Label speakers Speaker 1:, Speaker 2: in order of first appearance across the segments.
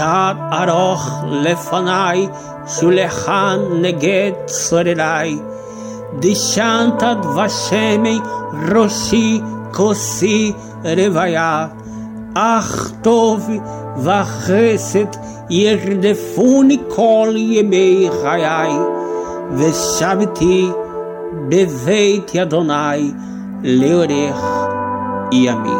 Speaker 1: תת ארוך לפניי, שולחן נגד צורריי. Dishantad Vashemi Roshi Kosi Revaya Achtov Vacheset Yerdefuni Kol Yemei Chayai Veshaviti Beveit Yadonai Leorech Yamin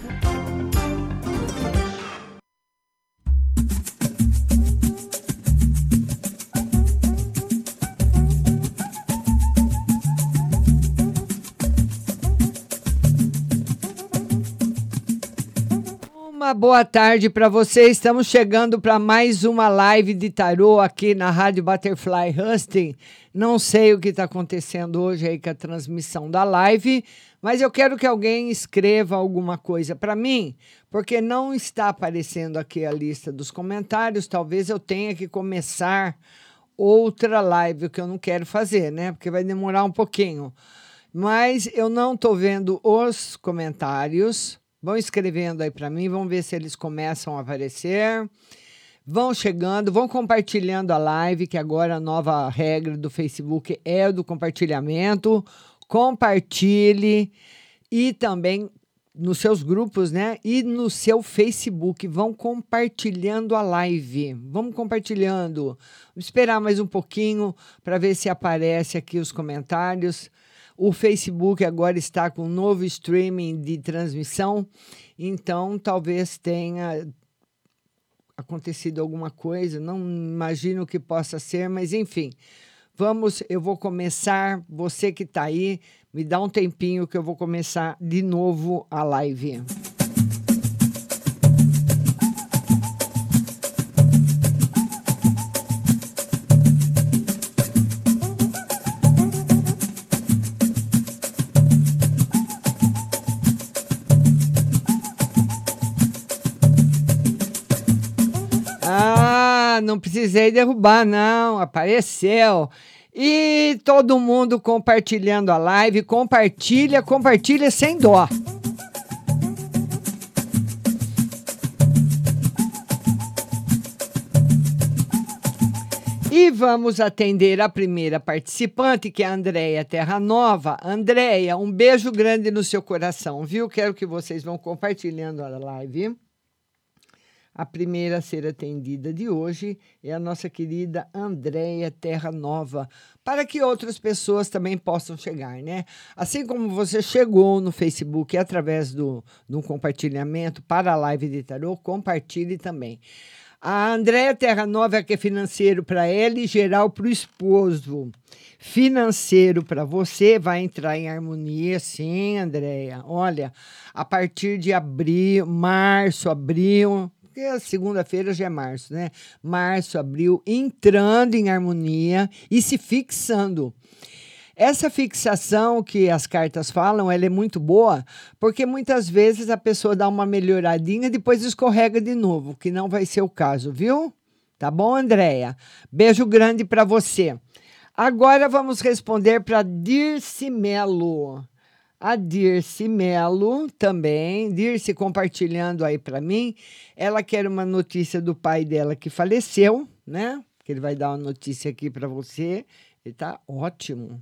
Speaker 2: Boa tarde para você. Estamos chegando para mais uma live de tarô aqui na Rádio Butterfly Husting. Não sei o que está acontecendo hoje aí com a transmissão da live, mas eu quero que alguém escreva alguma coisa para mim, porque não está aparecendo aqui a lista dos comentários. Talvez eu tenha que começar outra live, o que eu não quero fazer, né? Porque vai demorar um pouquinho. Mas eu não estou vendo os comentários. Vão escrevendo aí para mim, vamos ver se eles começam a aparecer. Vão chegando, vão compartilhando a live, que agora a nova regra do Facebook é do compartilhamento. Compartilhe e também nos seus grupos, né? E no seu Facebook. Vão compartilhando a live. Vamos compartilhando. Vamos esperar mais um pouquinho para ver se aparece aqui os comentários. O Facebook agora está com um novo streaming de transmissão, então talvez tenha acontecido alguma coisa, não imagino que possa ser, mas enfim. Vamos, eu vou começar, você que está aí, me dá um tempinho que eu vou começar de novo a live. Não precisei derrubar, não, apareceu. E todo mundo compartilhando a live, compartilha, compartilha sem dó. E vamos atender a primeira participante, que é a Andréia Terra Nova. Andréia, um beijo grande no seu coração, viu? Quero que vocês vão compartilhando a live. A primeira a ser atendida de hoje é a nossa querida Andréia Terra Nova, para que outras pessoas também possam chegar, né? Assim como você chegou no Facebook através do, do compartilhamento para a live de tarô, compartilhe também. A Andréia Terra Nova é que é financeiro para ela e geral para o esposo. Financeiro para você vai entrar em harmonia, sim, Andréia. Olha, a partir de abril, março, abril, porque a segunda-feira já é março, né? Março, abril, entrando em harmonia e se fixando. Essa fixação que as cartas falam, ela é muito boa, porque muitas vezes a pessoa dá uma melhoradinha e depois escorrega de novo, que não vai ser o caso, viu? Tá bom, Andréia? Beijo grande para você. Agora vamos responder para Dirce Melo. A Dirce Melo também, Dirce compartilhando aí para mim. Ela quer uma notícia do pai dela que faleceu, né? Que ele vai dar uma notícia aqui para você. Ele tá ótimo.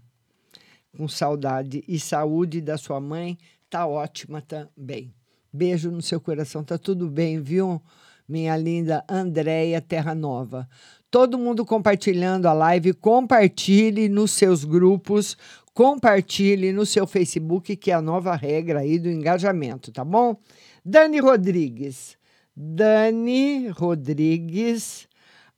Speaker 2: Com saudade e saúde da sua mãe, tá ótima também. Beijo no seu coração, tá tudo bem, viu? Minha linda Andréia Terra Nova. Todo mundo compartilhando a live, compartilhe nos seus grupos, compartilhe no seu Facebook, que é a nova regra aí do engajamento, tá bom? Dani Rodrigues. Dani Rodrigues.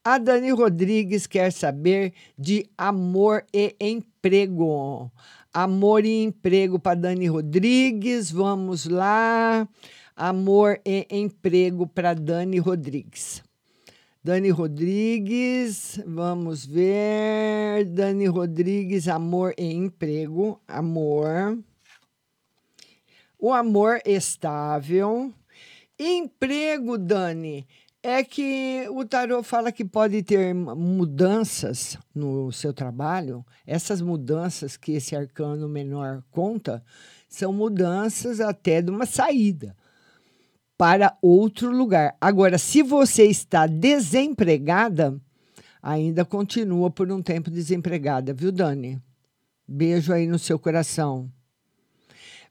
Speaker 2: A Dani Rodrigues quer saber de amor e emprego. Amor e emprego para Dani Rodrigues. Vamos lá. Amor e emprego para Dani Rodrigues. Dani Rodrigues, vamos ver. Dani Rodrigues, amor e emprego. Amor. O amor estável. Emprego, Dani, é que o tarô fala que pode ter mudanças no seu trabalho. Essas mudanças que esse arcano menor conta são mudanças até de uma saída para outro lugar. Agora, se você está desempregada, ainda continua por um tempo desempregada, viu, Dani? Beijo aí no seu coração.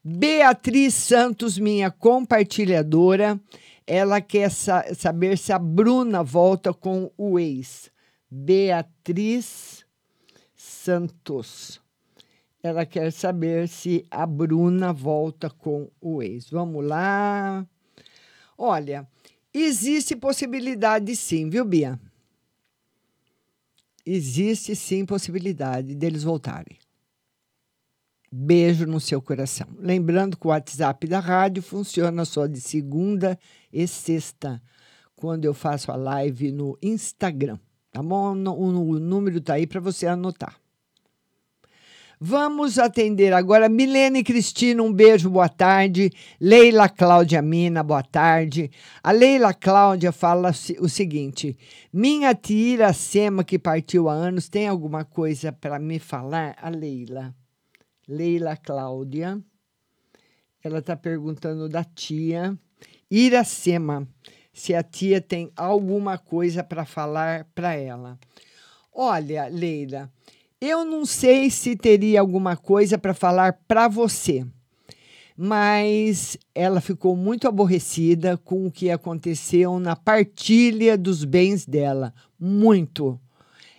Speaker 2: Beatriz Santos, minha compartilhadora, ela quer sa saber se a Bruna volta com o ex. Beatriz Santos. Ela quer saber se a Bruna volta com o ex. Vamos lá. Olha, existe possibilidade sim, viu, Bia? Existe sim possibilidade deles voltarem. Beijo no seu coração. Lembrando que o WhatsApp da rádio funciona só de segunda e sexta, quando eu faço a live no Instagram. Tá bom? O número tá aí para você anotar. Vamos atender agora Milene Cristina, um beijo, boa tarde. Leila Cláudia Mina, boa tarde. A Leila Cláudia fala o seguinte: Minha tia Iracema, que partiu há anos, tem alguma coisa para me falar? A Leila. Leila Cláudia. Ela está perguntando da tia Iracema, se a tia tem alguma coisa para falar para ela. Olha, Leila, eu não sei se teria alguma coisa para falar para você, mas ela ficou muito aborrecida com o que aconteceu na partilha dos bens dela. Muito.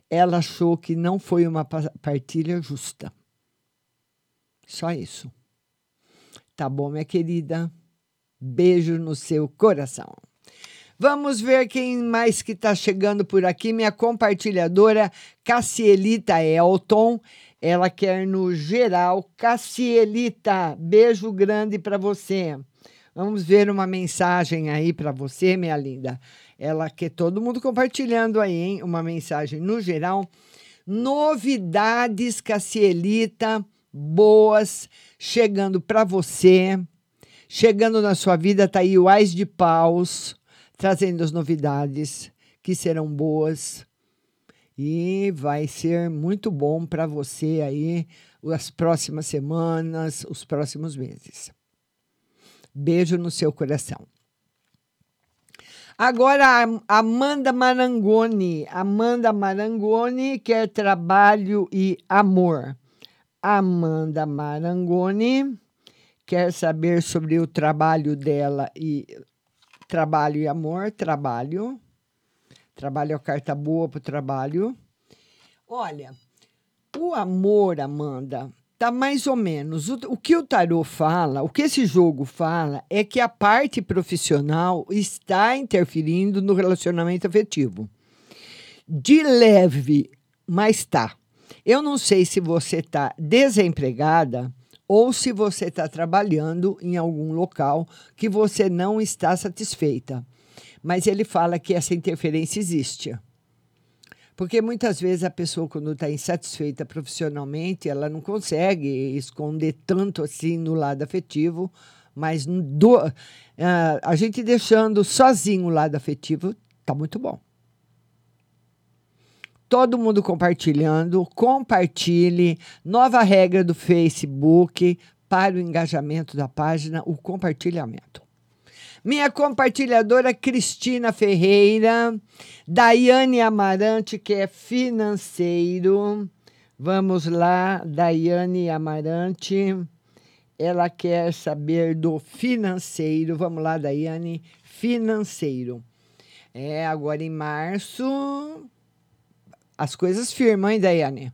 Speaker 2: Ela achou que não foi uma partilha justa. Só isso. Tá bom, minha querida? Beijo no seu coração. Vamos ver quem mais que está chegando por aqui. Minha compartilhadora Cassielita Elton. Ela quer no geral. Cassielita, beijo grande para você. Vamos ver uma mensagem aí para você, minha linda. Ela quer todo mundo compartilhando aí, hein? Uma mensagem no geral. Novidades, Cassielita, boas, chegando para você. Chegando na sua vida, tá aí o Ais de Paus trazendo as novidades que serão boas e vai ser muito bom para você aí as próximas semanas, os próximos meses. Beijo no seu coração. Agora, Amanda Marangoni. Amanda Marangoni quer trabalho e amor. Amanda Marangoni quer saber sobre o trabalho dela e trabalho e amor, trabalho. Trabalho é a carta boa para o trabalho. Olha, o amor, Amanda, tá mais ou menos. O, o que o tarô fala, o que esse jogo fala, é que a parte profissional está interferindo no relacionamento afetivo. De leve, mas tá. Eu não sei se você está desempregada ou se você está trabalhando em algum local que você não está satisfeita. Mas ele fala que essa interferência existe. Porque muitas vezes a pessoa, quando está insatisfeita profissionalmente, ela não consegue esconder tanto assim no lado afetivo, mas do, uh, a gente deixando sozinho o lado afetivo, tá muito bom. Todo mundo compartilhando, compartilhe. Nova regra do Facebook para o engajamento da página, o compartilhamento. Minha compartilhadora Cristina Ferreira, Daiane Amarante, que é financeiro. Vamos lá, Daiane Amarante. Ela quer saber do financeiro. Vamos lá, Daiane, financeiro. É, agora em março. As coisas firmam, hein, Daiane?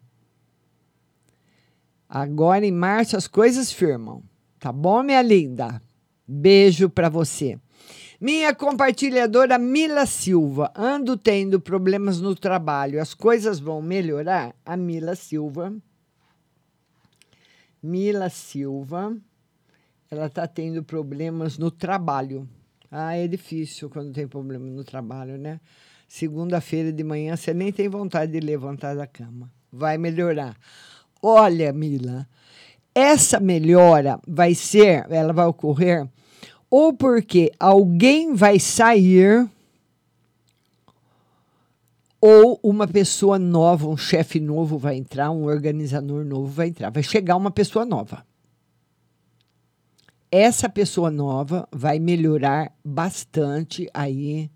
Speaker 2: Agora em março as coisas firmam. Tá bom, minha linda? Beijo para você. Minha compartilhadora Mila Silva. Ando tendo problemas no trabalho. As coisas vão melhorar? A Mila Silva. Mila Silva. Ela está tendo problemas no trabalho. Ah, é difícil quando tem problema no trabalho, né? Segunda-feira de manhã você nem tem vontade de levantar da cama. Vai melhorar. Olha, Mila, essa melhora vai ser, ela vai ocorrer ou porque alguém vai sair ou uma pessoa nova, um chefe novo vai entrar, um organizador novo vai entrar, vai chegar uma pessoa nova. Essa pessoa nova vai melhorar bastante aí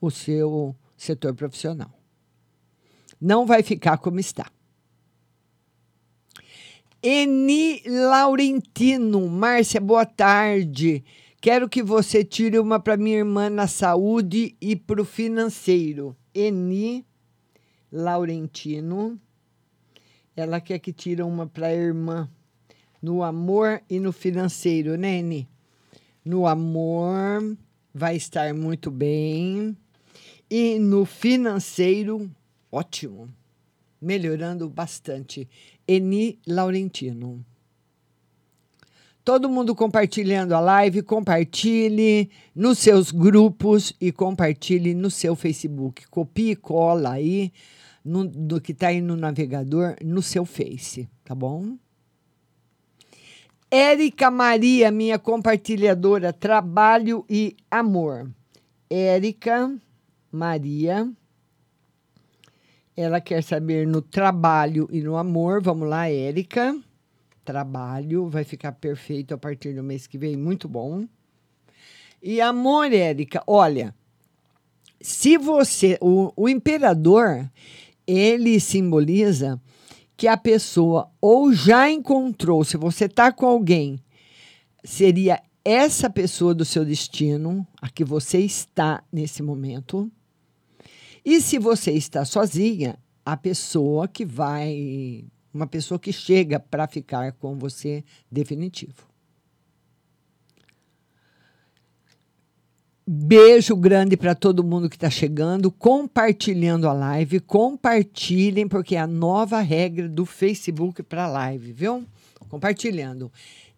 Speaker 2: o seu setor profissional. Não vai ficar como está. Eni Laurentino, Márcia, boa tarde. Quero que você tire uma para minha irmã na saúde e para o financeiro. Eni Laurentino. Ela quer que tire uma para a irmã no amor e no financeiro, né, Eni? No amor vai estar muito bem. E no financeiro, ótimo. Melhorando bastante. Eni Laurentino. Todo mundo compartilhando a live, compartilhe nos seus grupos e compartilhe no seu Facebook. Copie e cola aí no, do que está aí no navegador, no seu Face, tá bom? Érica Maria, minha compartilhadora, trabalho e amor. Érica Maria, ela quer saber no trabalho e no amor. Vamos lá, Érica trabalho, vai ficar perfeito a partir do mês que vem, muito bom. E amor, Érica, olha, se você, o, o imperador, ele simboliza que a pessoa ou já encontrou, se você está com alguém, seria essa pessoa do seu destino, a que você está nesse momento. E se você está sozinha, a pessoa que vai uma pessoa que chega para ficar com você definitivo. Beijo grande para todo mundo que está chegando, compartilhando a live, compartilhem, porque é a nova regra do Facebook para live, viu? Compartilhando.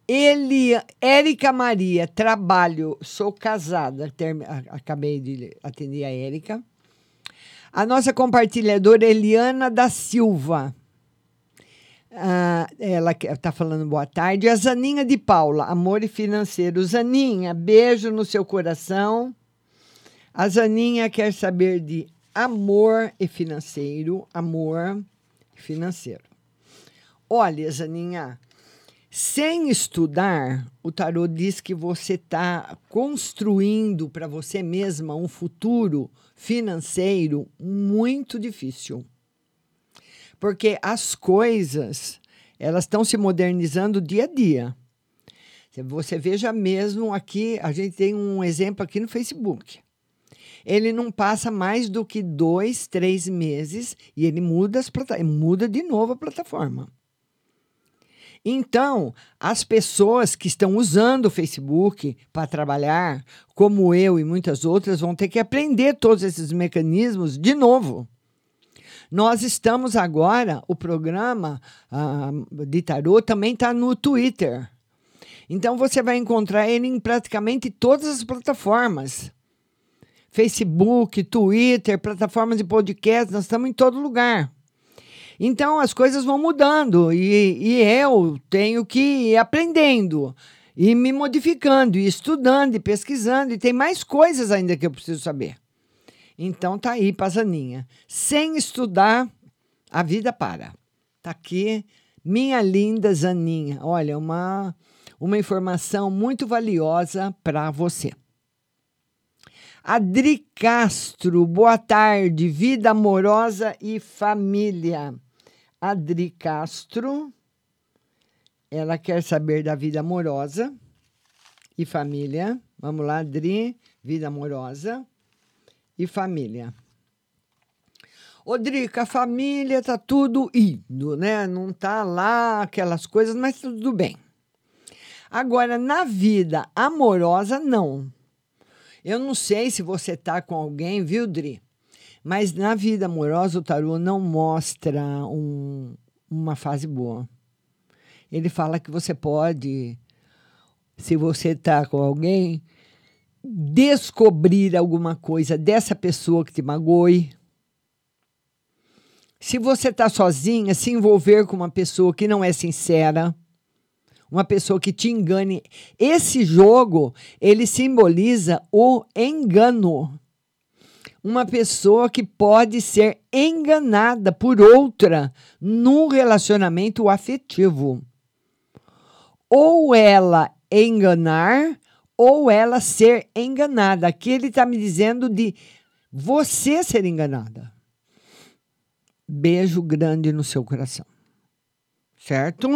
Speaker 2: Ele, Érica Maria, trabalho, sou casada, term, acabei de atender a Érica. A nossa compartilhadora Eliana da Silva. Ah, ela está falando boa tarde. A Zaninha de Paula, amor e financeiro. Zaninha, beijo no seu coração. A Zaninha quer saber de amor e financeiro. Amor e financeiro. Olha, Zaninha, Sem estudar, o tarô diz que você está construindo para você mesma um futuro financeiro muito difícil. Porque as coisas, elas estão se modernizando dia a dia. Você veja mesmo aqui, a gente tem um exemplo aqui no Facebook. Ele não passa mais do que dois, três meses e ele muda, as muda de novo a plataforma. Então, as pessoas que estão usando o Facebook para trabalhar, como eu e muitas outras, vão ter que aprender todos esses mecanismos de novo. Nós estamos agora, o programa ah, de tarô também está no Twitter. Então você vai encontrar ele em praticamente todas as plataformas. Facebook, Twitter, plataformas de podcast, nós estamos em todo lugar. Então as coisas vão mudando e, e eu tenho que ir aprendendo e me modificando, e estudando, e pesquisando, e tem mais coisas ainda que eu preciso saber. Então tá aí, Pazaninha. Sem estudar, a vida para. Tá aqui, minha linda Zaninha. Olha, uma, uma informação muito valiosa para você. Adri Castro, boa tarde, vida amorosa e família. Adri Castro, ela quer saber da vida amorosa e família. Vamos lá, Adri, vida amorosa e família. Ô, Drica, a família tá tudo indo, né? Não tá lá aquelas coisas, mas tá tudo bem. Agora, na vida amorosa, não. Eu não sei se você tá com alguém, viu, Dri? Mas na vida amorosa, o tarô não mostra um, uma fase boa. Ele fala que você pode, se você tá com alguém, descobrir alguma coisa dessa pessoa que te magoe. Se você está sozinha, se envolver com uma pessoa que não é sincera, uma pessoa que te engane. Esse jogo, ele simboliza o engano. Uma pessoa que pode ser enganada por outra num relacionamento afetivo. Ou ela enganar, ou ela ser enganada. Aqui ele está me dizendo de você ser enganada. Beijo grande no seu coração. Certo?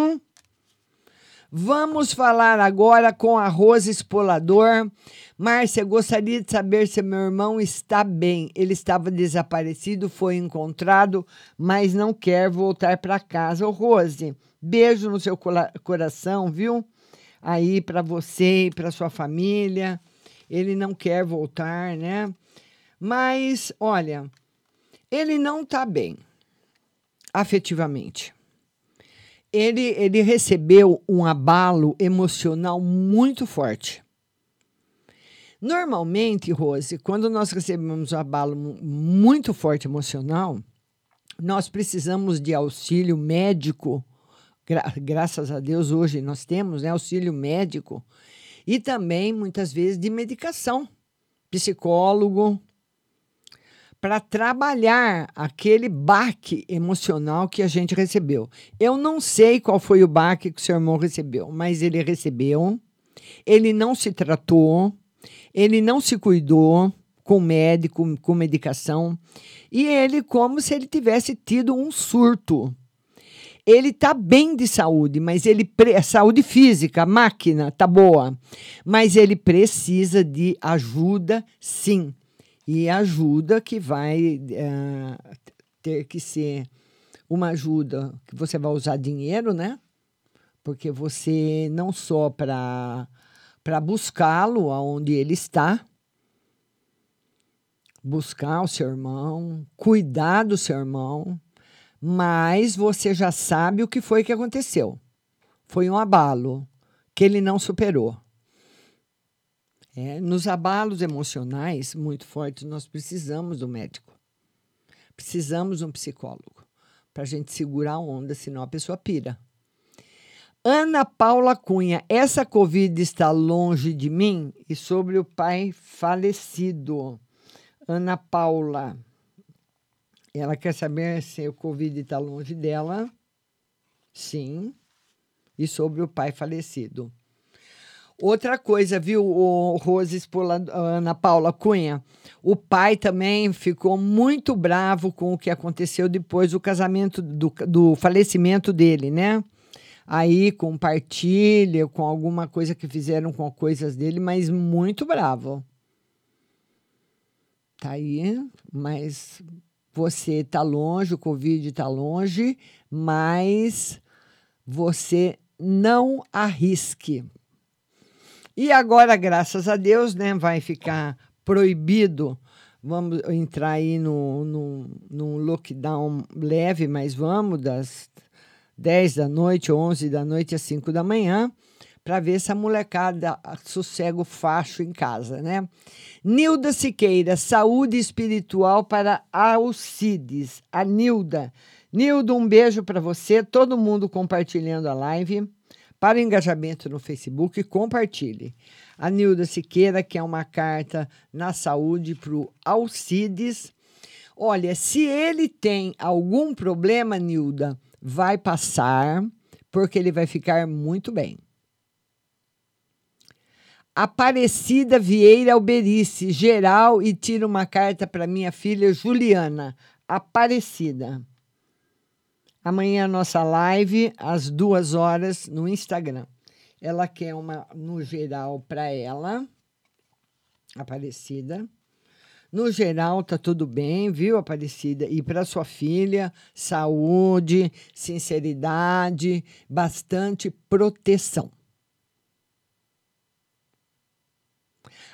Speaker 2: Vamos falar agora com a Rosa Espolador. Márcia, gostaria de saber se meu irmão está bem. Ele estava desaparecido, foi encontrado, mas não quer voltar para casa. Ô, Rose, beijo no seu coração, viu? Aí para você e para sua família. Ele não quer voltar, né? Mas, olha, ele não está bem afetivamente. Ele, ele recebeu um abalo emocional muito forte. Normalmente, Rose, quando nós recebemos um abalo muito forte emocional, nós precisamos de auxílio médico. Gra graças a Deus, hoje nós temos né, auxílio médico e também, muitas vezes, de medicação, psicólogo, para trabalhar aquele baque emocional que a gente recebeu. Eu não sei qual foi o baque que o seu irmão recebeu, mas ele recebeu, ele não se tratou, ele não se cuidou com médico, com medicação, e ele como se ele tivesse tido um surto. Ele está bem de saúde, mas ele saúde física, a máquina tá boa, mas ele precisa de ajuda, sim e ajuda que vai uh, ter que ser uma ajuda que você vai usar dinheiro, né? Porque você não só para para buscá-lo aonde ele está, buscar o seu irmão, cuidar do seu irmão, mas você já sabe o que foi que aconteceu. Foi um abalo que ele não superou. É, nos abalos emocionais muito fortes, nós precisamos do médico. Precisamos de um psicólogo para a gente segurar a onda, senão a pessoa pira. Ana Paula Cunha, essa Covid está longe de mim e sobre o pai falecido. Ana Paula, ela quer saber se o Covid está longe dela. Sim, e sobre o pai falecido. Outra coisa, viu, o Rose Spola, Ana Paula Cunha? O pai também ficou muito bravo com o que aconteceu depois do casamento, do, do falecimento dele, né? Aí com partilha, com alguma coisa que fizeram com coisas dele, mas muito bravo. Tá aí, mas você tá longe, o Covid tá longe, mas você não arrisque. E agora, graças a Deus, né, vai ficar proibido. Vamos entrar aí no, no, num lockdown leve, mas vamos, das 10 da noite, 11 da noite às 5 da manhã, para ver se a molecada sossega o facho em casa, né? Nilda Siqueira, saúde espiritual para Alcides. A Nilda. Nilda, um beijo para você, todo mundo compartilhando a live. Para o engajamento no Facebook, compartilhe. A Nilda Siqueira, que é uma carta na saúde para o Alcides. Olha, se ele tem algum problema, Nilda, vai passar, porque ele vai ficar muito bem. Aparecida Vieira Alberice, geral, e tira uma carta para minha filha Juliana. Aparecida. Amanhã a nossa live, às duas horas, no Instagram. Ela quer uma no geral para ela, Aparecida. No geral, tá tudo bem, viu, Aparecida? E para sua filha, saúde, sinceridade, bastante proteção.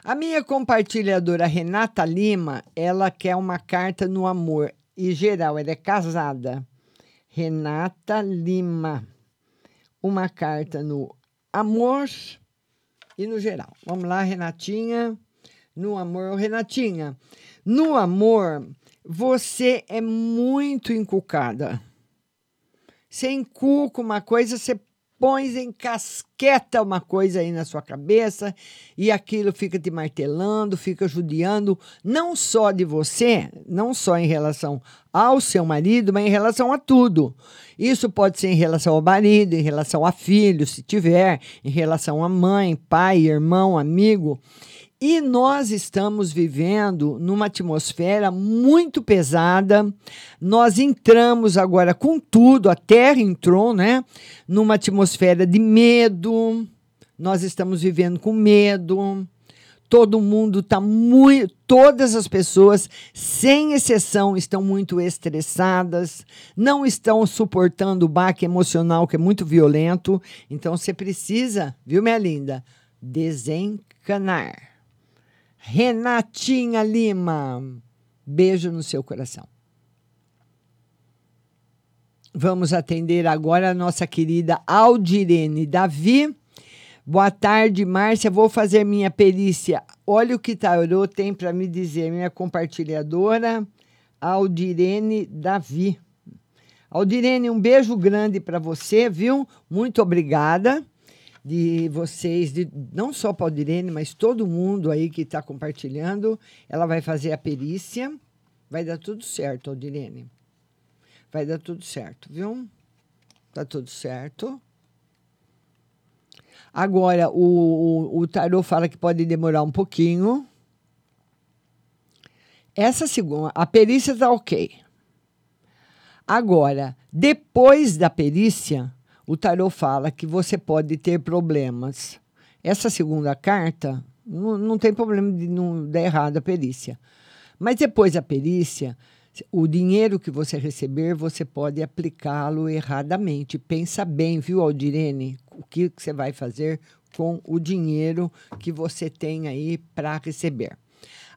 Speaker 2: A minha compartilhadora Renata Lima, ela quer uma carta no amor e geral, ela é casada. Renata Lima. Uma carta no amor e no geral. Vamos lá, Renatinha. No amor, Renatinha. No amor, você é muito encucada. Você encuca uma coisa, você põe, encasqueta uma coisa aí na sua cabeça e aquilo fica te martelando, fica judiando, não só de você, não só em relação ao seu marido, mas em relação a tudo. Isso pode ser em relação ao marido, em relação a filho, se tiver, em relação a mãe, pai, irmão, amigo. E nós estamos vivendo numa atmosfera muito pesada. Nós entramos agora com tudo, a Terra entrou, né? Numa atmosfera de medo. Nós estamos vivendo com medo. Todo mundo está muito. Todas as pessoas, sem exceção, estão muito estressadas, não estão suportando o baque emocional, que é muito violento. Então você precisa, viu, minha linda? Desencanar. Renatinha Lima, beijo no seu coração. Vamos atender agora a nossa querida Aldirene Davi. Boa tarde, Márcia. Vou fazer minha perícia. Olha o que Tarô tem para me dizer, minha compartilhadora, Aldirene Davi. Aldirene, um beijo grande para você, viu? Muito obrigada de vocês, de, não só para Irene, mas todo mundo aí que está compartilhando. Ela vai fazer a perícia. Vai dar tudo certo, Aldirene. Vai dar tudo certo, viu? Tá tudo certo. Agora, o, o, o tarô fala que pode demorar um pouquinho. Essa segunda, a perícia está ok. Agora, depois da perícia, o tarô fala que você pode ter problemas. Essa segunda carta, não, não tem problema de não dar errado a perícia. Mas depois da perícia, o dinheiro que você receber, você pode aplicá-lo erradamente. Pensa bem, viu, Aldirene, o que, que você vai fazer com o dinheiro que você tem aí para receber.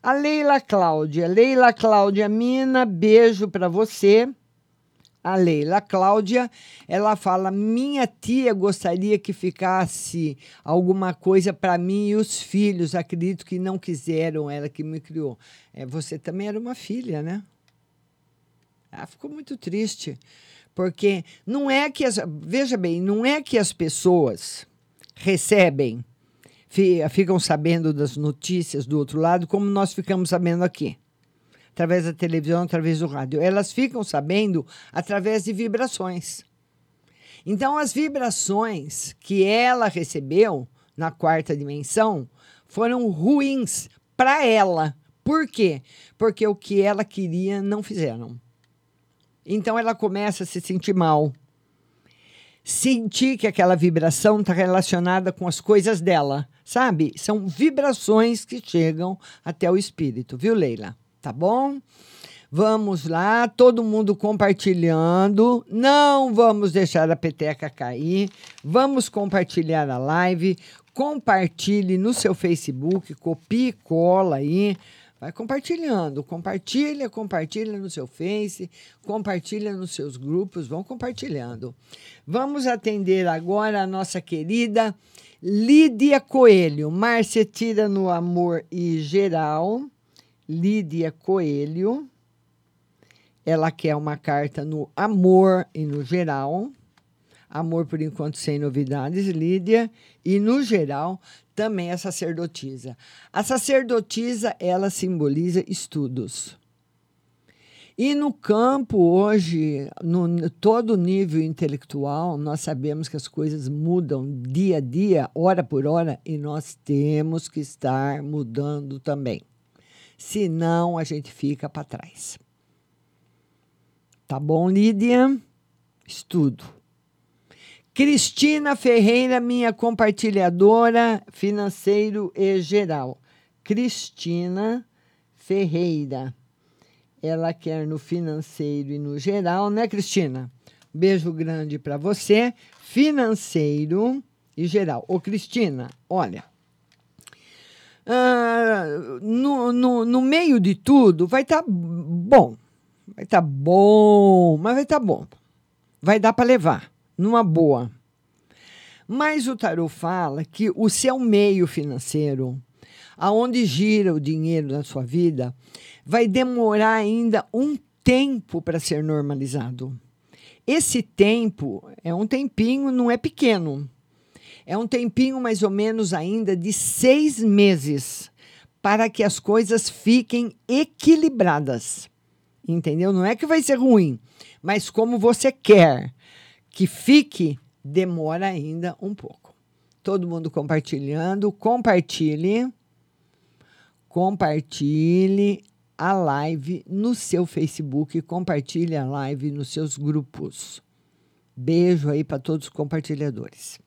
Speaker 2: A Leila Cláudia. Leila Cláudia Mina, beijo para você a Leila Cláudia, ela fala: minha tia gostaria que ficasse alguma coisa para mim e os filhos. Acredito que não quiseram, ela que me criou. É, você também era uma filha, né? Ela ficou muito triste, porque não é que as, veja bem, não é que as pessoas recebem, ficam sabendo das notícias do outro lado, como nós ficamos sabendo aqui através da televisão, através do rádio. Elas ficam sabendo através de vibrações. Então, as vibrações que ela recebeu na quarta dimensão foram ruins para ela. Por quê? Porque o que ela queria não fizeram. Então, ela começa a se sentir mal. Sentir que aquela vibração está relacionada com as coisas dela, sabe? São vibrações que chegam até o espírito, viu, Leila? Tá bom? Vamos lá, todo mundo compartilhando. Não vamos deixar a peteca cair. Vamos compartilhar a live. Compartilhe no seu Facebook, copie e cola aí. Vai compartilhando, compartilha, compartilha no seu Face, compartilha nos seus grupos, vão compartilhando. Vamos atender agora a nossa querida Lídia Coelho. Márcia tira no amor e geral. Lídia Coelho. Ela quer uma carta no amor e no geral. Amor por enquanto sem novidades, Lídia. E no geral, também a sacerdotisa. A sacerdotisa, ela simboliza estudos. E no campo hoje, no todo nível intelectual, nós sabemos que as coisas mudam dia a dia, hora por hora, e nós temos que estar mudando também. Senão a gente fica para trás. Tá bom, Lídia? Estudo. Cristina Ferreira, minha compartilhadora financeiro e geral. Cristina Ferreira. Ela quer no financeiro e no geral, né, Cristina? Beijo grande para você. Financeiro e geral. Ô, Cristina, olha. Uh, no, no, no meio de tudo, vai estar tá bom. Vai estar tá bom, mas vai estar tá bom. Vai dar para levar numa boa. Mas o tarot fala que o seu meio financeiro, aonde gira o dinheiro da sua vida, vai demorar ainda um tempo para ser normalizado. Esse tempo é um tempinho, não é pequeno. É um tempinho mais ou menos ainda de seis meses para que as coisas fiquem equilibradas. Entendeu? Não é que vai ser ruim, mas como você quer que fique, demora ainda um pouco. Todo mundo compartilhando, compartilhe, compartilhe a live no seu Facebook, compartilhe a live nos seus grupos. Beijo aí para todos os compartilhadores.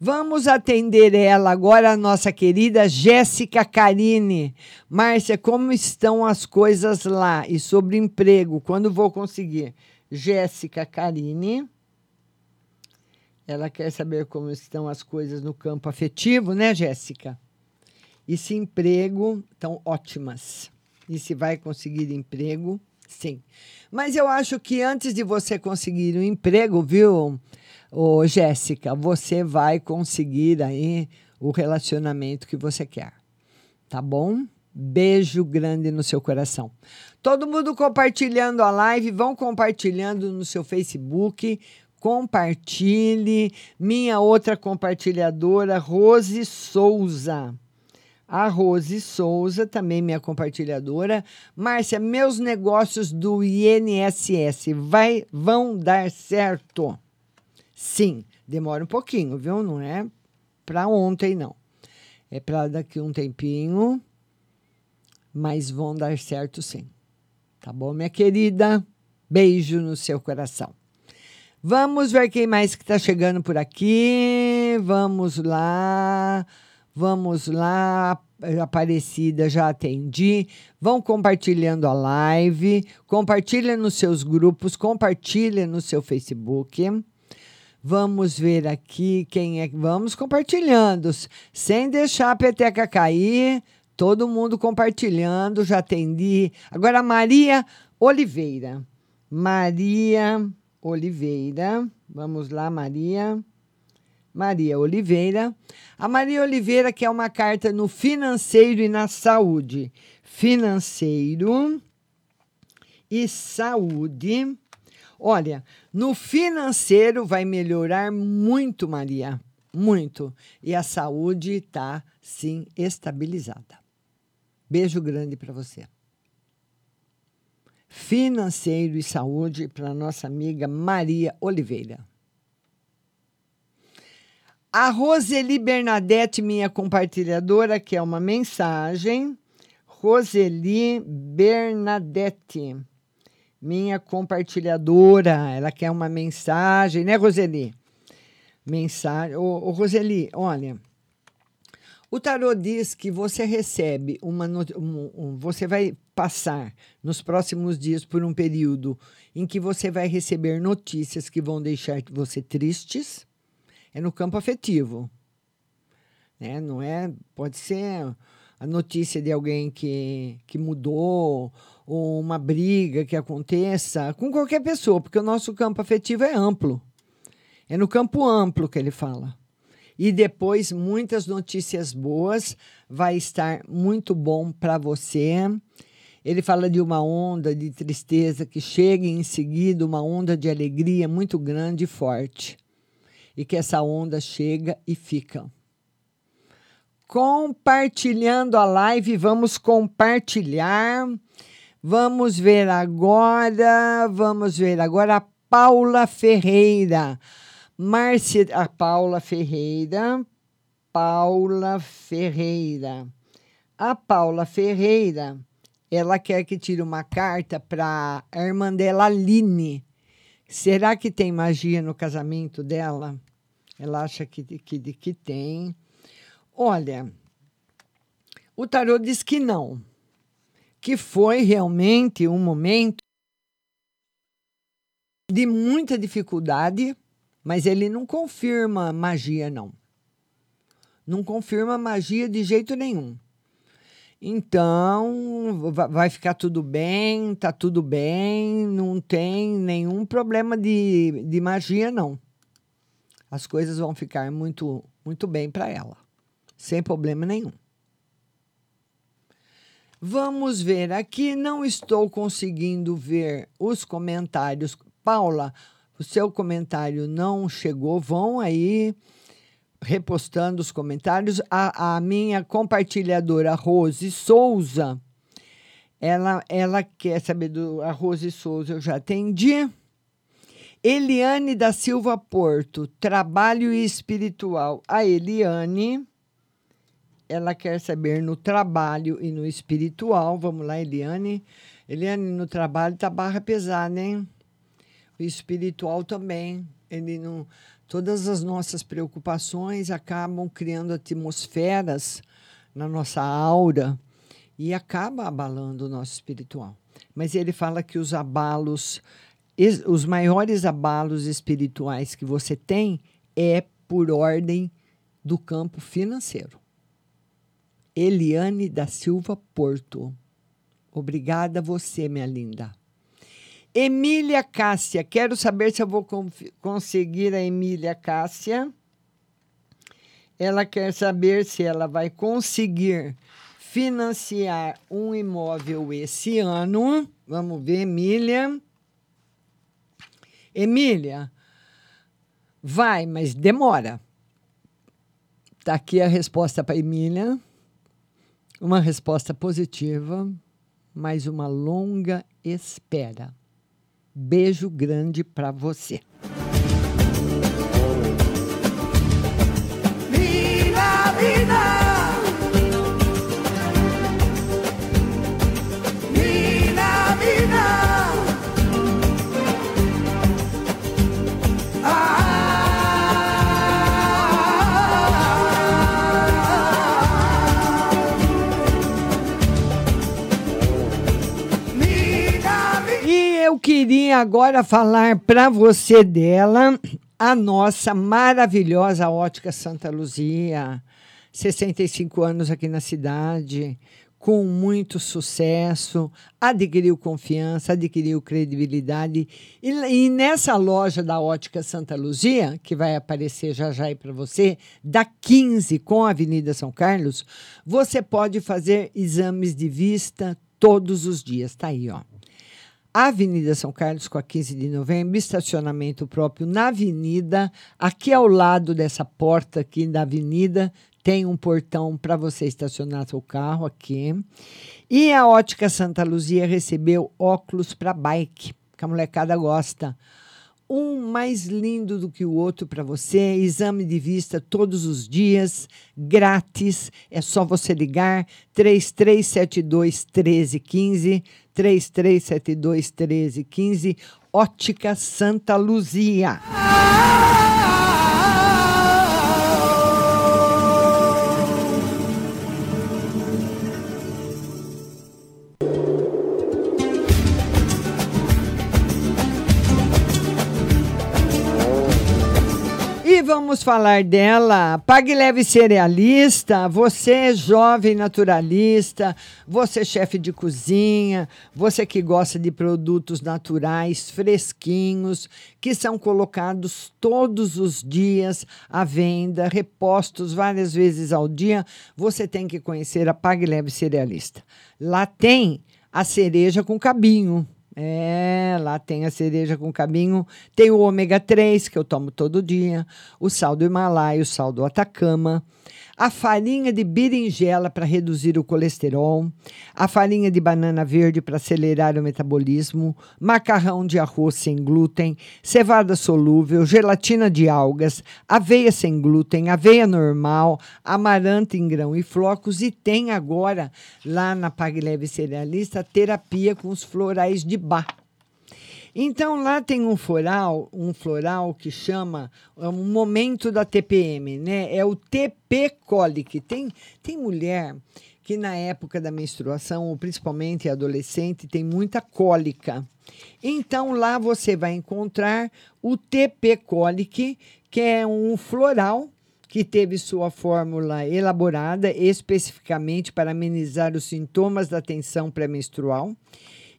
Speaker 2: Vamos atender ela agora, a nossa querida Jéssica Carine. Márcia, como estão as coisas lá? E sobre emprego, quando vou conseguir? Jéssica Carine. Ela quer saber como estão as coisas no campo afetivo, né, Jéssica? E se emprego estão ótimas. E se vai conseguir emprego, sim. Mas eu acho que antes de você conseguir um emprego, viu, ô, Jéssica, você vai conseguir aí o relacionamento que você quer. Tá bom? Beijo grande no seu coração. Todo mundo compartilhando a live, vão compartilhando no seu Facebook, compartilhe. Minha outra compartilhadora, Rose Souza. A Rose Souza, também minha compartilhadora. Márcia, meus negócios do INSS vai, vão dar certo? Sim, demora um pouquinho, viu? Não é para ontem, não. É para daqui um tempinho, mas vão dar certo sim. Tá bom, minha querida? Beijo no seu coração. Vamos ver quem mais que está chegando por aqui. Vamos lá. Vamos lá. Aparecida, já atendi. Vão compartilhando a live. Compartilha nos seus grupos. Compartilha no seu Facebook. Vamos ver aqui quem é. Vamos compartilhando. Sem deixar a peteca cair. Todo mundo compartilhando. Já atendi. Agora, Maria Oliveira. Maria Oliveira. Vamos lá, Maria. Maria Oliveira. A Maria Oliveira quer uma carta no financeiro e na saúde. Financeiro e saúde. Olha, no financeiro vai melhorar muito, Maria. Muito. E a saúde está, sim, estabilizada. Beijo grande para você financeiro e saúde para nossa amiga Maria Oliveira. A Roseli Bernadette, minha compartilhadora, que é uma mensagem. Roseli Bernadette, minha compartilhadora. Ela quer uma mensagem, né, Roseli? Mensagem. Ô, ô Roseli, olha. O tarô diz que você recebe uma. Um, um, você vai passar nos próximos dias por um período em que você vai receber notícias que vão deixar você tristes. É no campo afetivo. Né? Não é. Pode ser a notícia de alguém que, que mudou, ou uma briga que aconteça, com qualquer pessoa, porque o nosso campo afetivo é amplo. É no campo amplo que ele fala. E depois, muitas notícias boas, vai estar muito bom para você. Ele fala de uma onda de tristeza que chega e em seguida uma onda de alegria muito grande e forte. E que essa onda chega e fica. Compartilhando a live, vamos compartilhar. Vamos ver agora, vamos ver agora a Paula Ferreira. Márcia, a Paula Ferreira, Paula Ferreira. A Paula Ferreira, ela quer que tire uma carta para a irmã dela, Aline. Será que tem magia no casamento dela? Ela acha que, que, que tem. Olha, o tarô diz que não, que foi realmente um momento de muita dificuldade mas ele não confirma magia, não. Não confirma magia de jeito nenhum. Então, vai ficar tudo bem, tá tudo bem, não tem nenhum problema de, de magia, não. As coisas vão ficar muito, muito bem para ela, sem problema nenhum. Vamos ver aqui, não estou conseguindo ver os comentários. Paula, o seu comentário não chegou, vão aí repostando os comentários. A, a minha compartilhadora Rose Souza, ela, ela quer saber do a Rose Souza, eu já atendi. Eliane da Silva Porto, trabalho espiritual. A Eliane, ela quer saber no trabalho e no espiritual. Vamos lá, Eliane. Eliane, no trabalho tá barra pesada, hein? o espiritual também. Ele não, todas as nossas preocupações acabam criando atmosferas na nossa aura e acaba abalando o nosso espiritual. Mas ele fala que os abalos, os maiores abalos espirituais que você tem é por ordem do campo financeiro. Eliane da Silva Porto. Obrigada a você, minha linda. Emília Cássia, quero saber se eu vou conseguir a Emília Cássia. Ela quer saber se ela vai conseguir financiar um imóvel esse ano. Vamos ver, Emília. Emília, vai, mas demora. Está aqui a resposta para Emília. Uma resposta positiva, mas uma longa espera. Beijo grande para você. Queria agora falar para você dela, a nossa maravilhosa ótica Santa Luzia. 65 anos aqui na cidade, com muito sucesso, adquiriu confiança, adquiriu credibilidade. E, e, nessa loja da Ótica Santa Luzia, que vai aparecer já já aí para você, da 15 com a Avenida São Carlos, você pode fazer exames de vista todos os dias. Tá aí, ó. Avenida São Carlos, com a 15 de novembro, estacionamento próprio na avenida. Aqui ao lado dessa porta aqui da avenida, tem um portão para você estacionar seu carro aqui. E a Ótica Santa Luzia recebeu óculos para bike, que a molecada gosta. um mais lindo do que o outro para você. Exame de vista todos os dias, grátis. É só você ligar 3372 1315, 3372 1315, Ótica Santa Luzia. E vamos falar dela. Pague Leve Cerealista, você é jovem naturalista, você é chefe de cozinha, você que gosta de produtos naturais, fresquinhos, que são colocados todos os dias à venda, repostos várias vezes ao dia, você tem que conhecer a Pague Leve Cerealista. Lá tem a cereja com cabinho. É, lá tem a cereja com cabinho, tem o ômega 3, que eu tomo todo dia, o sal do Himalaia, o sal do Atacama, a farinha de berinjela para reduzir o colesterol, a farinha de banana verde para acelerar o metabolismo, macarrão de arroz sem glúten, cevada solúvel, gelatina de algas, aveia sem glúten, aveia normal, amaranta em grão e flocos e tem agora lá na Pag Leve Cerealista terapia com os florais de Bach. Então lá tem um floral, um floral que chama é um momento da TPM, né? É o TP colic. Tem tem mulher que na época da menstruação, ou principalmente adolescente, tem muita cólica. Então lá você vai encontrar o TP colic, que é um floral que teve sua fórmula elaborada especificamente para amenizar os sintomas da tensão pré-menstrual.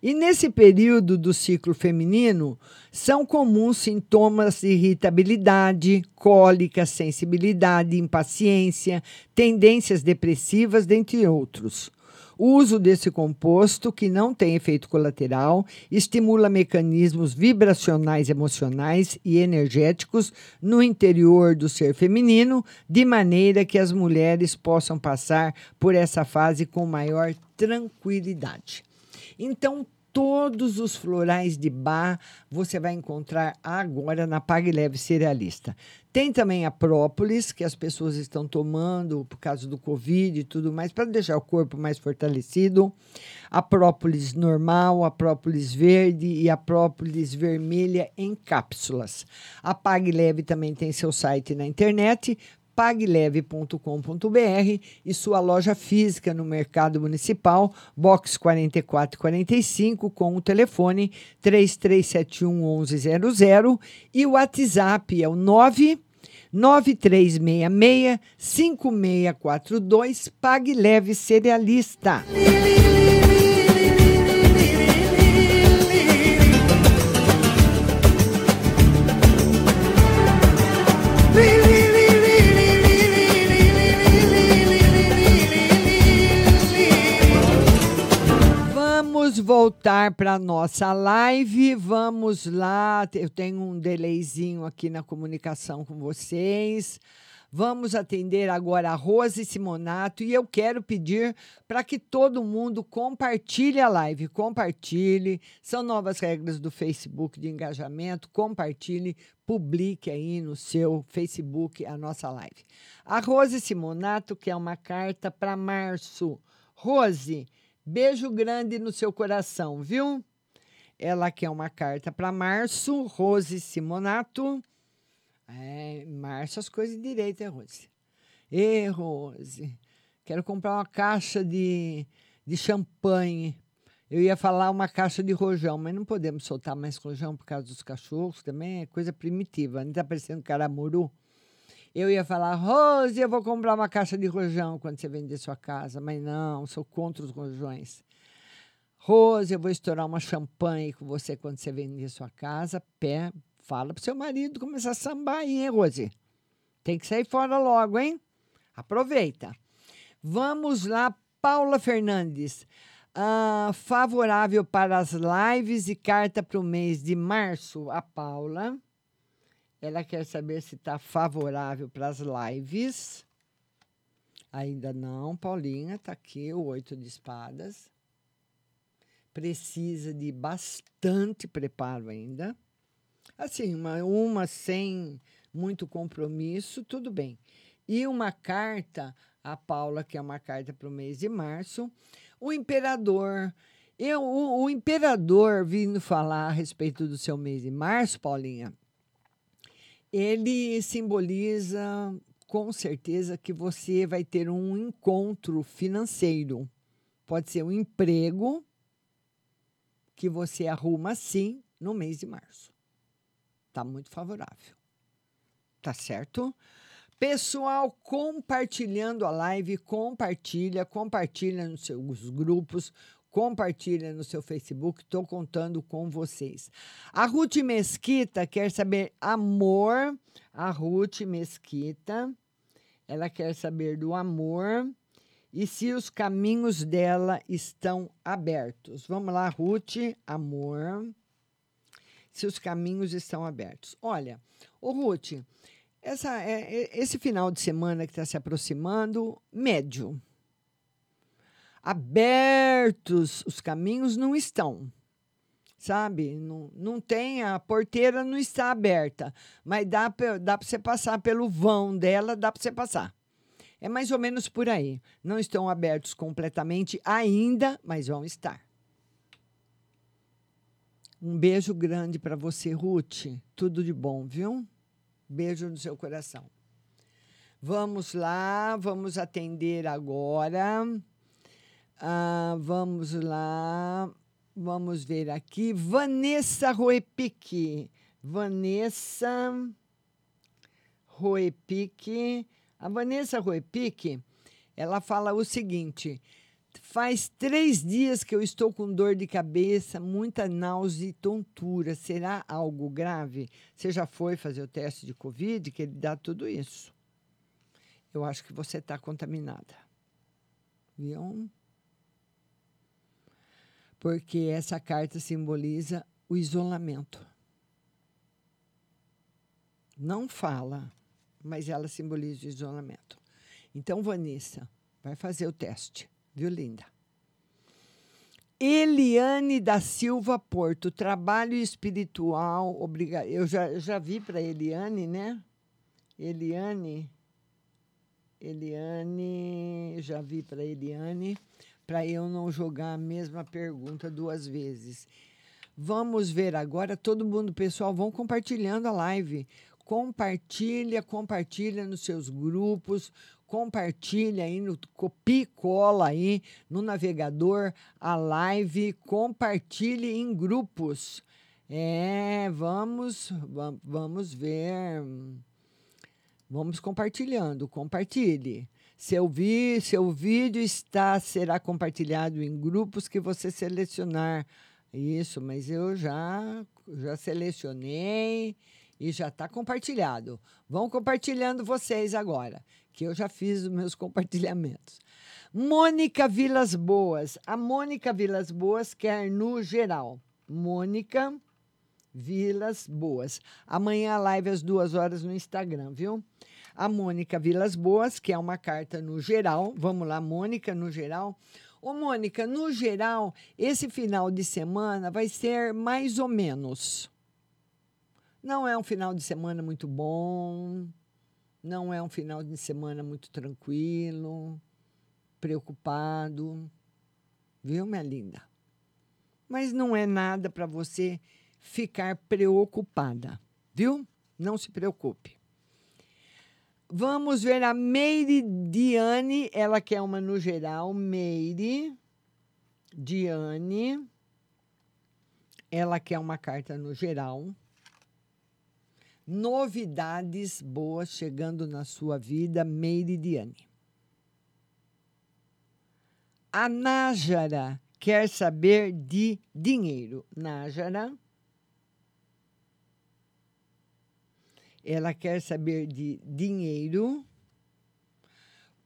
Speaker 2: E nesse período do ciclo feminino, são comuns sintomas de irritabilidade, cólica, sensibilidade, impaciência, tendências depressivas, dentre outros. O uso desse composto, que não tem efeito colateral, estimula mecanismos vibracionais emocionais e energéticos no interior do ser feminino, de maneira que as mulheres possam passar por essa fase com maior tranquilidade. Então, todos os florais de bar você vai encontrar agora na Pague Leve Cerealista. Tem também a própolis, que as pessoas estão tomando por causa do Covid e tudo mais, para deixar o corpo mais fortalecido. A própolis normal, a própolis verde e a própolis vermelha em cápsulas. A Pague Leve também tem seu site na internet, pagleve.com.br e sua loja física no Mercado Municipal, box 4445, com o telefone 3371 1100 e o WhatsApp é o 9 9366 5642 Pague Cerealista. Voltar para nossa live. Vamos lá. Eu tenho um delayzinho aqui na comunicação com vocês. Vamos atender agora a Rose Simonato e eu quero pedir para que todo mundo compartilhe a live. Compartilhe. São novas regras do Facebook de engajamento. Compartilhe, publique aí no seu Facebook a nossa live. A Rose Simonato quer uma carta para março. Rose, Beijo grande no seu coração, viu? Ela quer uma carta para março, Rose Simonato. É, março as coisas direito, é Rose? Ê, Rose, quero comprar uma caixa de, de champanhe. Eu ia falar uma caixa de rojão, mas não podemos soltar mais rojão por causa dos cachorros também, é coisa primitiva. Não está parecendo caramuru? Eu ia falar, Rose, eu vou comprar uma caixa de rojão quando você vender sua casa, mas não, sou contra os rojões. Rose, eu vou estourar uma champanhe com você quando você vender sua casa. Pé, fala pro seu marido começar a sambar aí, hein, Rose? Tem que sair fora logo, hein? Aproveita. Vamos lá, Paula Fernandes. Ah, favorável para as lives e carta para o mês de março. A Paula. Ela quer saber se está favorável para as lives. Ainda não, Paulinha, está aqui o oito de espadas. Precisa de bastante preparo ainda. Assim, uma, uma sem muito compromisso, tudo bem. E uma carta, a Paula, que é uma carta para o mês de março. O imperador. Eu, o, o imperador vindo falar a respeito do seu mês de março, Paulinha, ele simboliza com certeza que você vai ter um encontro financeiro. Pode ser um emprego que você arruma sim no mês de março. Tá muito favorável. Tá certo? Pessoal, compartilhando a live, compartilha, compartilha nos seus grupos, compartilha no seu Facebook, estou contando com vocês. A Ruth Mesquita quer saber amor. A Ruth Mesquita, ela quer saber do amor e se os caminhos dela estão abertos. Vamos lá, Ruth, amor. Se os caminhos estão abertos. Olha, ô Ruth, essa, é, é esse final de semana que está se aproximando, médio abertos os caminhos não estão. Sabe? Não, não tem, a porteira não está aberta, mas dá para dá você passar pelo vão dela, dá para você passar. É mais ou menos por aí. Não estão abertos completamente ainda, mas vão estar. Um beijo grande para você, Ruth. Tudo de bom, viu? Beijo no seu coração. Vamos lá, vamos atender agora. Ah, vamos lá. Vamos ver aqui. Vanessa Roepic. Vanessa Roepic. A Vanessa Roepic, ela fala o seguinte. Faz três dias que eu estou com dor de cabeça, muita náusea e tontura. Será algo grave? Você já foi fazer o teste de Covid, que ele dá tudo isso. Eu acho que você está contaminada. Viu? Porque essa carta simboliza o isolamento. Não fala, mas ela simboliza o isolamento. Então, Vanessa, vai fazer o teste, viu, linda? Eliane da Silva Porto, trabalho espiritual, obrigado. Eu já, eu já vi para Eliane, né? Eliane, Eliane, já vi para Eliane para eu não jogar a mesma pergunta duas vezes. Vamos ver agora, todo mundo, pessoal, vão compartilhando a live. Compartilha, compartilha nos seus grupos, compartilha aí no copia cola aí no navegador a live, compartilhe em grupos. É, vamos, vamos ver. Vamos compartilhando, compartilhe. Seu, vi, seu vídeo está será compartilhado em grupos que você selecionar. Isso, mas eu já, já selecionei e já está compartilhado. Vão compartilhando vocês agora, que eu já fiz os meus compartilhamentos. Mônica Vilas Boas. A Mônica Vilas Boas quer no geral. Mônica Vilas Boas. Amanhã a live às duas horas no Instagram, viu? A Mônica Vilas Boas, que é uma carta no geral. Vamos lá, Mônica, no geral. Ô, Mônica, no geral, esse final de semana vai ser mais ou menos. Não é um final de semana muito bom, não é um final de semana muito tranquilo, preocupado, viu, minha linda? Mas não é nada para você ficar preocupada, viu? Não se preocupe. Vamos ver a Meire Diane, ela quer uma no geral. Meire Diane, ela quer uma carta no geral. Novidades boas chegando na sua vida, Meire Diane. A Nájara quer saber de dinheiro. Nájara. Ela quer saber de dinheiro.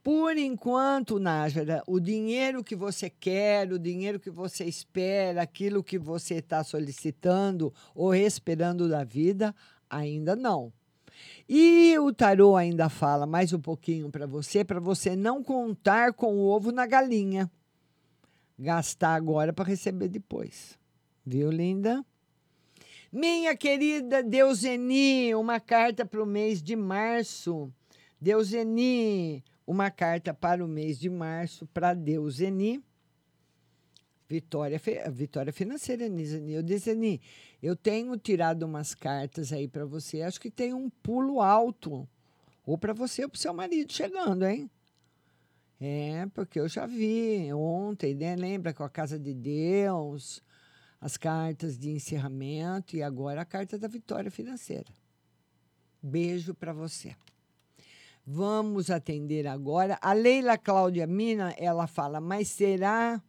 Speaker 2: Por enquanto, Nájara, o dinheiro que você quer, o dinheiro que você espera, aquilo que você está solicitando ou esperando da vida, ainda não. E o tarô ainda fala mais um pouquinho para você, para você não contar com o ovo na galinha. Gastar agora para receber depois. Viu, linda? Minha querida Deuseni, uma carta para o mês de março. Deuseni, uma carta para o mês de março para Deuseni. Vitória, vitória financeira, Nizani. Eu disse, eu tenho tirado umas cartas aí para você. Acho que tem um pulo alto. Ou para você ou para seu marido chegando, hein? É, porque eu já vi ontem, né? Lembra com a Casa de Deus, as cartas de encerramento e agora a carta da vitória financeira. Beijo para você. Vamos atender agora. A Leila Cláudia Mina, ela fala, mas será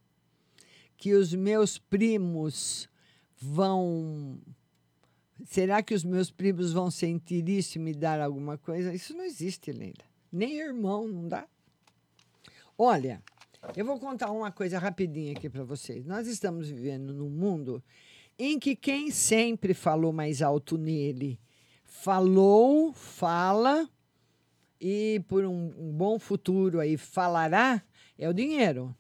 Speaker 2: que os meus primos vão. Será que os meus primos vão sentir isso e me dar alguma coisa? Isso não existe, Leila. Nem irmão, não dá. Olha, eu vou contar uma coisa rapidinha aqui para vocês. Nós estamos vivendo num mundo em que quem sempre falou mais alto nele falou, fala e por um, um bom futuro aí falará é o dinheiro.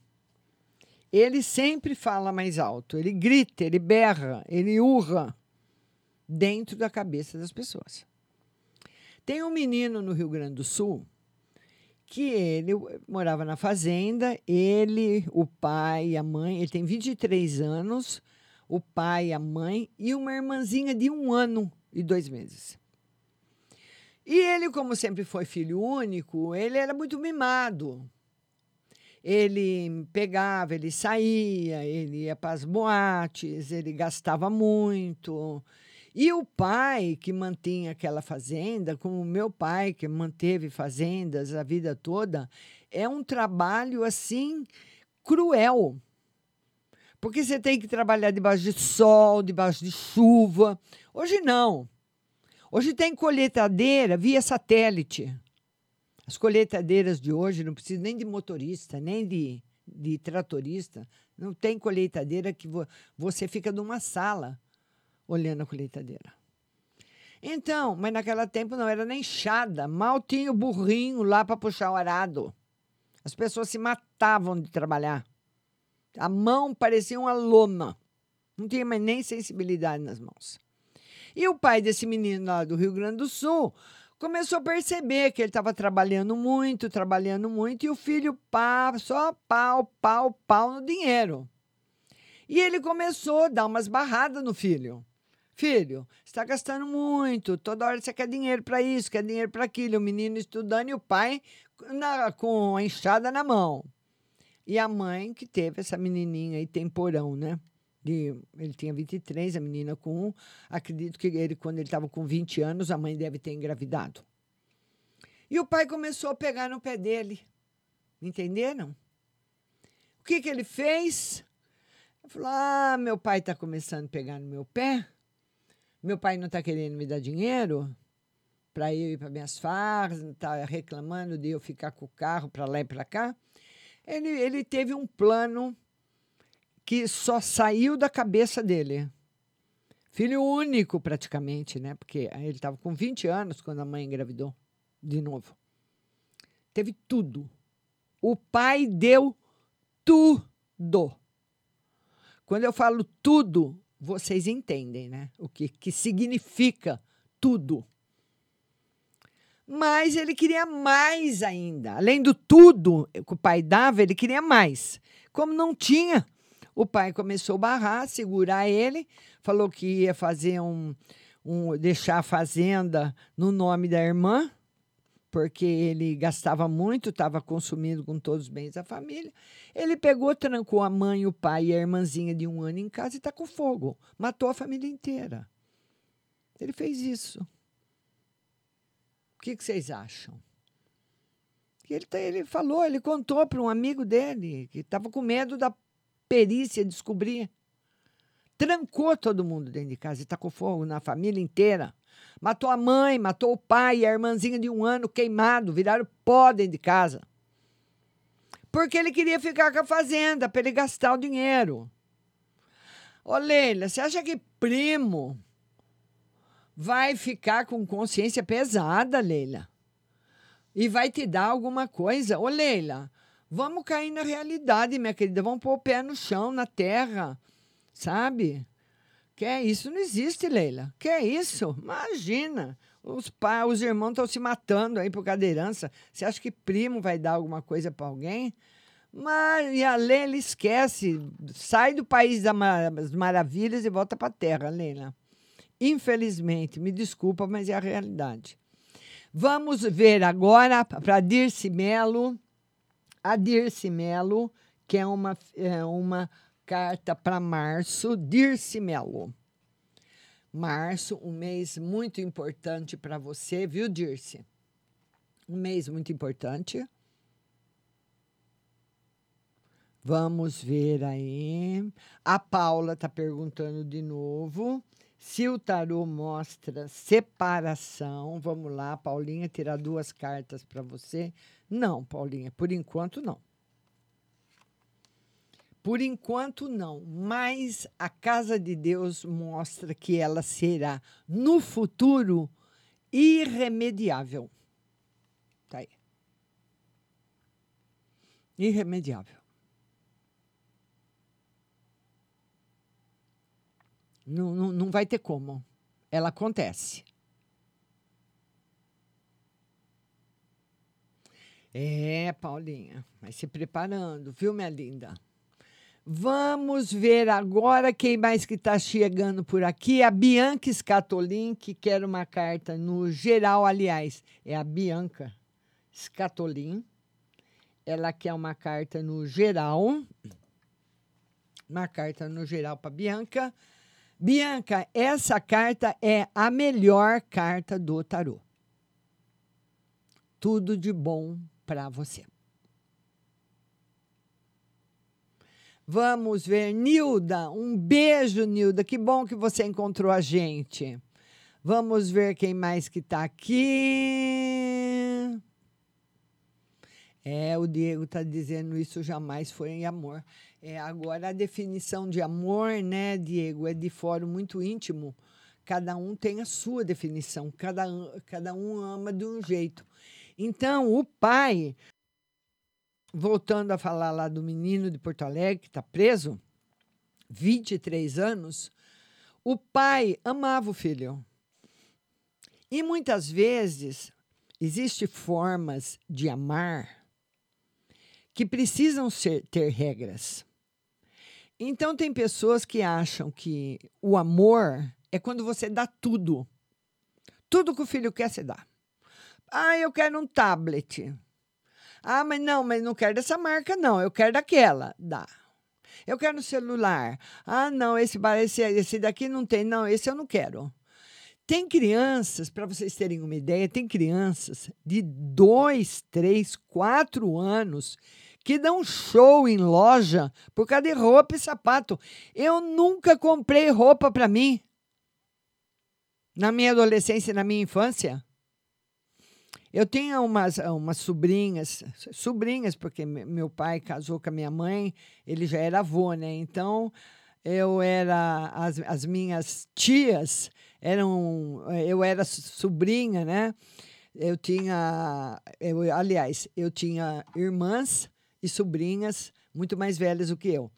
Speaker 2: Ele sempre fala mais alto, ele grita, ele berra, ele urra dentro da cabeça das pessoas. Tem um menino no Rio Grande do Sul que ele morava na fazenda, ele, o pai a mãe, ele tem 23 anos, o pai, a mãe e uma irmãzinha de um ano e dois meses. E ele, como sempre foi filho único, ele era muito mimado. Ele pegava, ele saía, ele ia para as boates, ele gastava muito. E o pai que mantinha aquela fazenda, como o meu pai que manteve fazendas a vida toda, é um trabalho assim cruel. Porque você tem que trabalhar debaixo de sol, debaixo de chuva. Hoje não. Hoje tem colheitadeira via satélite. As colheitadeiras de hoje não precisam nem de motorista, nem de, de tratorista. Não tem colheitadeira que vo, você fica numa sala olhando a colheitadeira. Então, mas naquela tempo não era nem enxada, mal tinha o burrinho lá para puxar o arado. As pessoas se matavam de trabalhar. A mão parecia uma lona. Não tinha mais nem sensibilidade nas mãos. E o pai desse menino lá do Rio Grande do Sul começou a perceber que ele estava trabalhando muito, trabalhando muito, e o filho pá, só pau, pau, pau no dinheiro. E ele começou a dar umas barradas no filho. Filho, está gastando muito, toda hora você quer dinheiro para isso, quer dinheiro para aquilo. O menino estudando e o pai na, com a enxada na mão. E a mãe que teve essa menininha aí, temporão, né? De, ele tinha 23, a menina com 1. Acredito que ele, quando ele estava com 20 anos, a mãe deve ter engravidado. E o pai começou a pegar no pé dele. Entenderam? O que, que ele fez? Ele falou: Ah, meu pai está começando a pegar no meu pé meu pai não está querendo me dar dinheiro para eu ir para minhas farras, está reclamando de eu ficar com o carro para lá e para cá. Ele, ele teve um plano que só saiu da cabeça dele. Filho único, praticamente, né? Porque ele estava com 20 anos quando a mãe engravidou de novo. Teve tudo. O pai deu tudo. Quando eu falo tudo, vocês entendem, né? O que, que significa tudo. Mas ele queria mais ainda. Além do tudo que o pai dava, ele queria mais. Como não tinha, o pai começou a barrar, segurar ele, falou que ia fazer um, um deixar a fazenda no nome da irmã, porque ele gastava muito, estava consumindo com todos os bens da família. Ele pegou, trancou a mãe, o pai e a irmãzinha de um ano em casa e está com fogo. Matou a família inteira. Ele fez isso. O que, que vocês acham? Ele, tá, ele falou, ele contou para um amigo dele que estava com medo da perícia descobrir. Trancou todo mundo dentro de casa e tacou fogo na família inteira. Matou a mãe, matou o pai e a irmãzinha de um ano queimado, viraram pó dentro de casa. Porque ele queria ficar com a fazenda, para ele gastar o dinheiro. Ô Leila, você acha que primo vai ficar com consciência pesada, Leila? E vai te dar alguma coisa? Ô Leila, vamos cair na realidade, minha querida. Vamos pôr o pé no chão, na terra, sabe? Que é isso? Não existe, Leila. Que é isso? Imagina. Os pais, os irmãos estão se matando aí por cadeirança. Você acha que primo vai dar alguma coisa para alguém? Mas e a Leila esquece. Sai do país das maravilhas e volta para a terra, Leila. Infelizmente, me desculpa, mas é a realidade. Vamos ver agora para Dirce Melo. A Dirce Melo, que é uma, é uma carta para março, Dirce Melo. Março, um mês muito importante para você, viu, Dirce? Um mês muito importante. Vamos ver aí. A Paula está perguntando de novo. Se o tarô mostra separação, vamos lá, Paulinha, tirar duas cartas para você. Não, Paulinha, por enquanto não. Por enquanto não, mas a casa de Deus mostra que ela será no futuro irremediável. Tá aí. Irremediável. Não, não, não vai ter como. Ela acontece. É, Paulinha, vai se preparando, viu, minha linda? Vamos ver agora quem mais que está chegando por aqui. A Bianca Scatolin, que quer uma carta no geral, aliás, é a Bianca Scatolin. Ela quer uma carta no geral. Uma carta no geral para Bianca. Bianca, essa carta é a melhor carta do tarô. Tudo de bom para você. Vamos ver, Nilda. Um beijo, Nilda. Que bom que você encontrou a gente. Vamos ver quem mais que está aqui. É, o Diego está dizendo isso jamais foi em amor. É, agora, a definição de amor, né, Diego, é de fórum muito íntimo. Cada um tem a sua definição, cada, cada um ama de um jeito. Então, o pai, voltando a falar lá do menino de Porto Alegre, que está preso, 23 anos, o pai amava o filho. E muitas vezes existem formas de amar que precisam ser, ter regras. Então, tem pessoas que acham que o amor é quando você dá tudo. Tudo que o filho quer, você dá. Ah, eu quero um tablet. Ah, mas não, mas não quero dessa marca, não. Eu quero daquela. Dá. Eu quero um celular. Ah, não, esse, esse, esse daqui não tem. Não, esse eu não quero. Tem crianças, para vocês terem uma ideia, tem crianças de dois, três, quatro anos que dão show em loja por causa de roupa e sapato. Eu nunca comprei roupa para mim. Na minha adolescência e na minha infância. Eu tinha umas, umas sobrinhas, sobrinhas, porque meu pai casou com a minha mãe, ele já era avô, né? Então, eu era, as, as minhas tias eram, eu era sobrinha, né? Eu tinha, eu, aliás, eu tinha irmãs e sobrinhas muito mais velhas do que eu.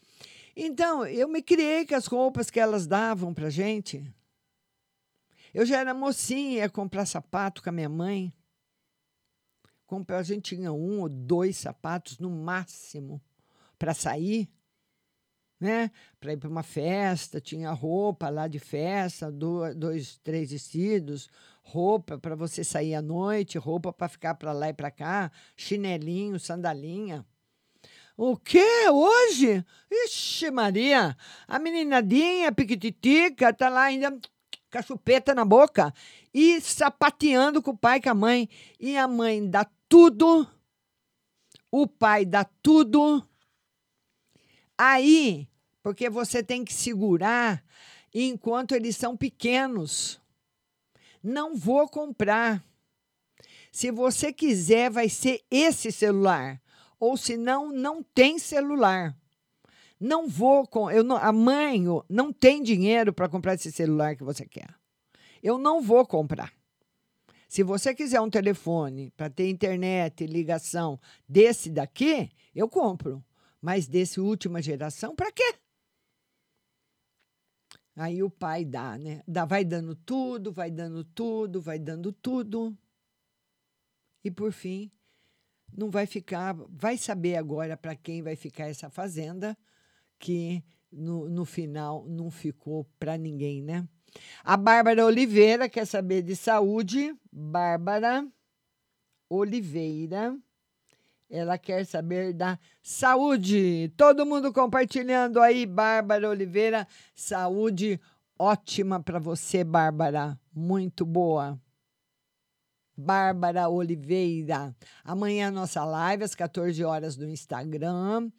Speaker 2: Então, eu me criei com as roupas que elas davam para gente. Eu já era mocinha, ia comprar sapato com a minha mãe. Comprar, a gente tinha um ou dois sapatos no máximo para sair, né? Para ir para uma festa, tinha roupa lá de festa, dois, três vestidos, roupa para você sair à noite, roupa para ficar para lá e para cá, chinelinho, sandalinha. O quê? Hoje? Ixi, Maria! A meninadinha, piquititica, tá lá ainda com a chupeta na boca e sapateando com o pai e com a mãe. E a mãe dá tudo, o pai dá tudo. Aí, porque você tem que segurar enquanto eles são pequenos. Não vou comprar. Se você quiser, vai ser esse celular ou senão não tem celular. Não vou com, eu não, a mãe não tem dinheiro para comprar esse celular que você quer. Eu não vou comprar. Se você quiser um telefone para ter internet ligação desse daqui, eu compro. Mas desse última geração, para quê? Aí o pai dá, né? Dá, vai dando tudo, vai dando tudo, vai dando tudo. E por fim, não vai ficar, vai saber agora para quem vai ficar essa fazenda, que no, no final não ficou para ninguém, né? A Bárbara Oliveira quer saber de saúde. Bárbara Oliveira. Ela quer saber da saúde. Todo mundo compartilhando aí, Bárbara Oliveira. Saúde ótima para você, Bárbara. Muito boa. Bárbara Oliveira. Amanhã nossa live às 14 horas no Instagram.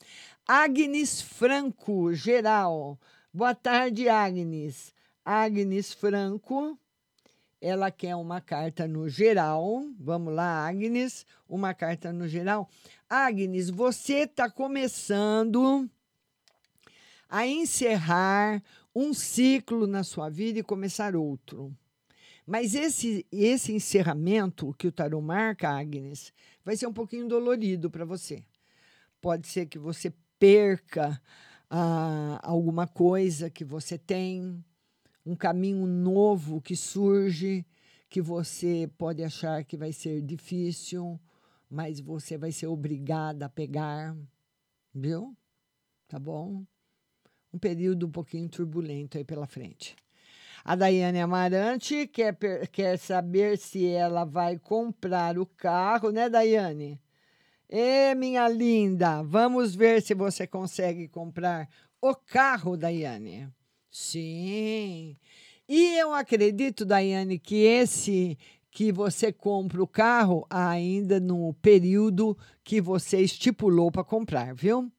Speaker 2: Agnes Franco, geral. Boa tarde, Agnes. Agnes Franco. Ela quer uma carta no geral. Vamos lá, Agnes. Uma carta no geral. Agnes, você está começando a encerrar um ciclo na sua vida e começar outro. Mas esse, esse encerramento que o tarot marca, Agnes, vai ser um pouquinho dolorido para você. Pode ser que você perca ah, alguma coisa que você tem, um caminho novo que surge, que você pode achar que vai ser difícil, mas você vai ser obrigada a pegar, viu? Tá bom? Um período um pouquinho turbulento aí pela frente. A Daiane Amarante quer, quer saber se ela vai comprar o carro, né, Daiane? Ê, minha linda, vamos ver se você consegue comprar o carro, Daiane. Sim. E eu acredito, Daiane, que esse que você compra o carro ainda no período que você estipulou para comprar, viu?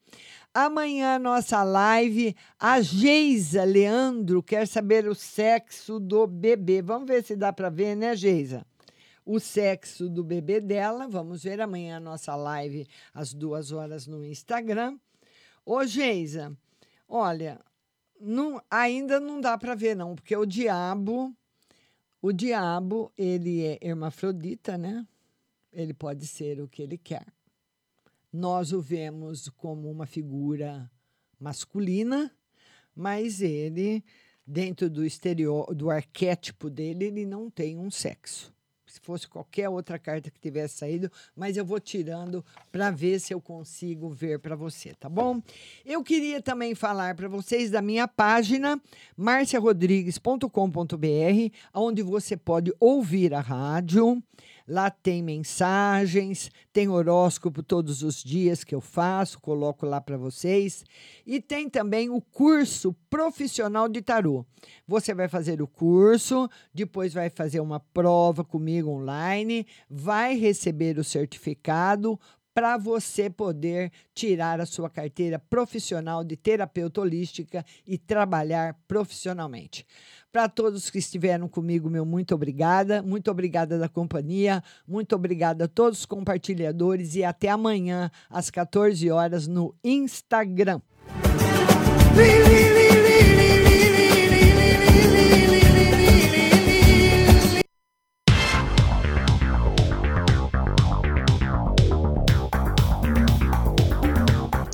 Speaker 2: Amanhã, nossa live, a Geisa Leandro quer saber o sexo do bebê. Vamos ver se dá para ver, né, Geisa? O sexo do bebê dela. Vamos ver amanhã a nossa live às duas horas no Instagram. Ô, Geisa, olha, não, ainda não dá para ver, não, porque o diabo, o diabo, ele é hermafrodita, né? Ele pode ser o que ele quer nós o vemos como uma figura masculina, mas ele, dentro do exterior, do arquétipo dele, ele não tem um sexo. Se fosse qualquer outra carta que tivesse saído, mas eu vou tirando para ver se eu consigo ver para você, tá bom? Eu queria também falar para vocês da minha página marciarodrigues.com.br, onde você pode ouvir a rádio Lá tem mensagens, tem horóscopo todos os dias que eu faço, coloco lá para vocês. E tem também o curso profissional de tarô. Você vai fazer o curso, depois vai fazer uma prova comigo online, vai receber o certificado, para você poder tirar a sua carteira profissional de terapeuta holística e trabalhar profissionalmente. Para todos que estiveram comigo, meu muito obrigada. Muito obrigada da companhia. Muito obrigada a todos os compartilhadores e até amanhã às 14 horas no Instagram.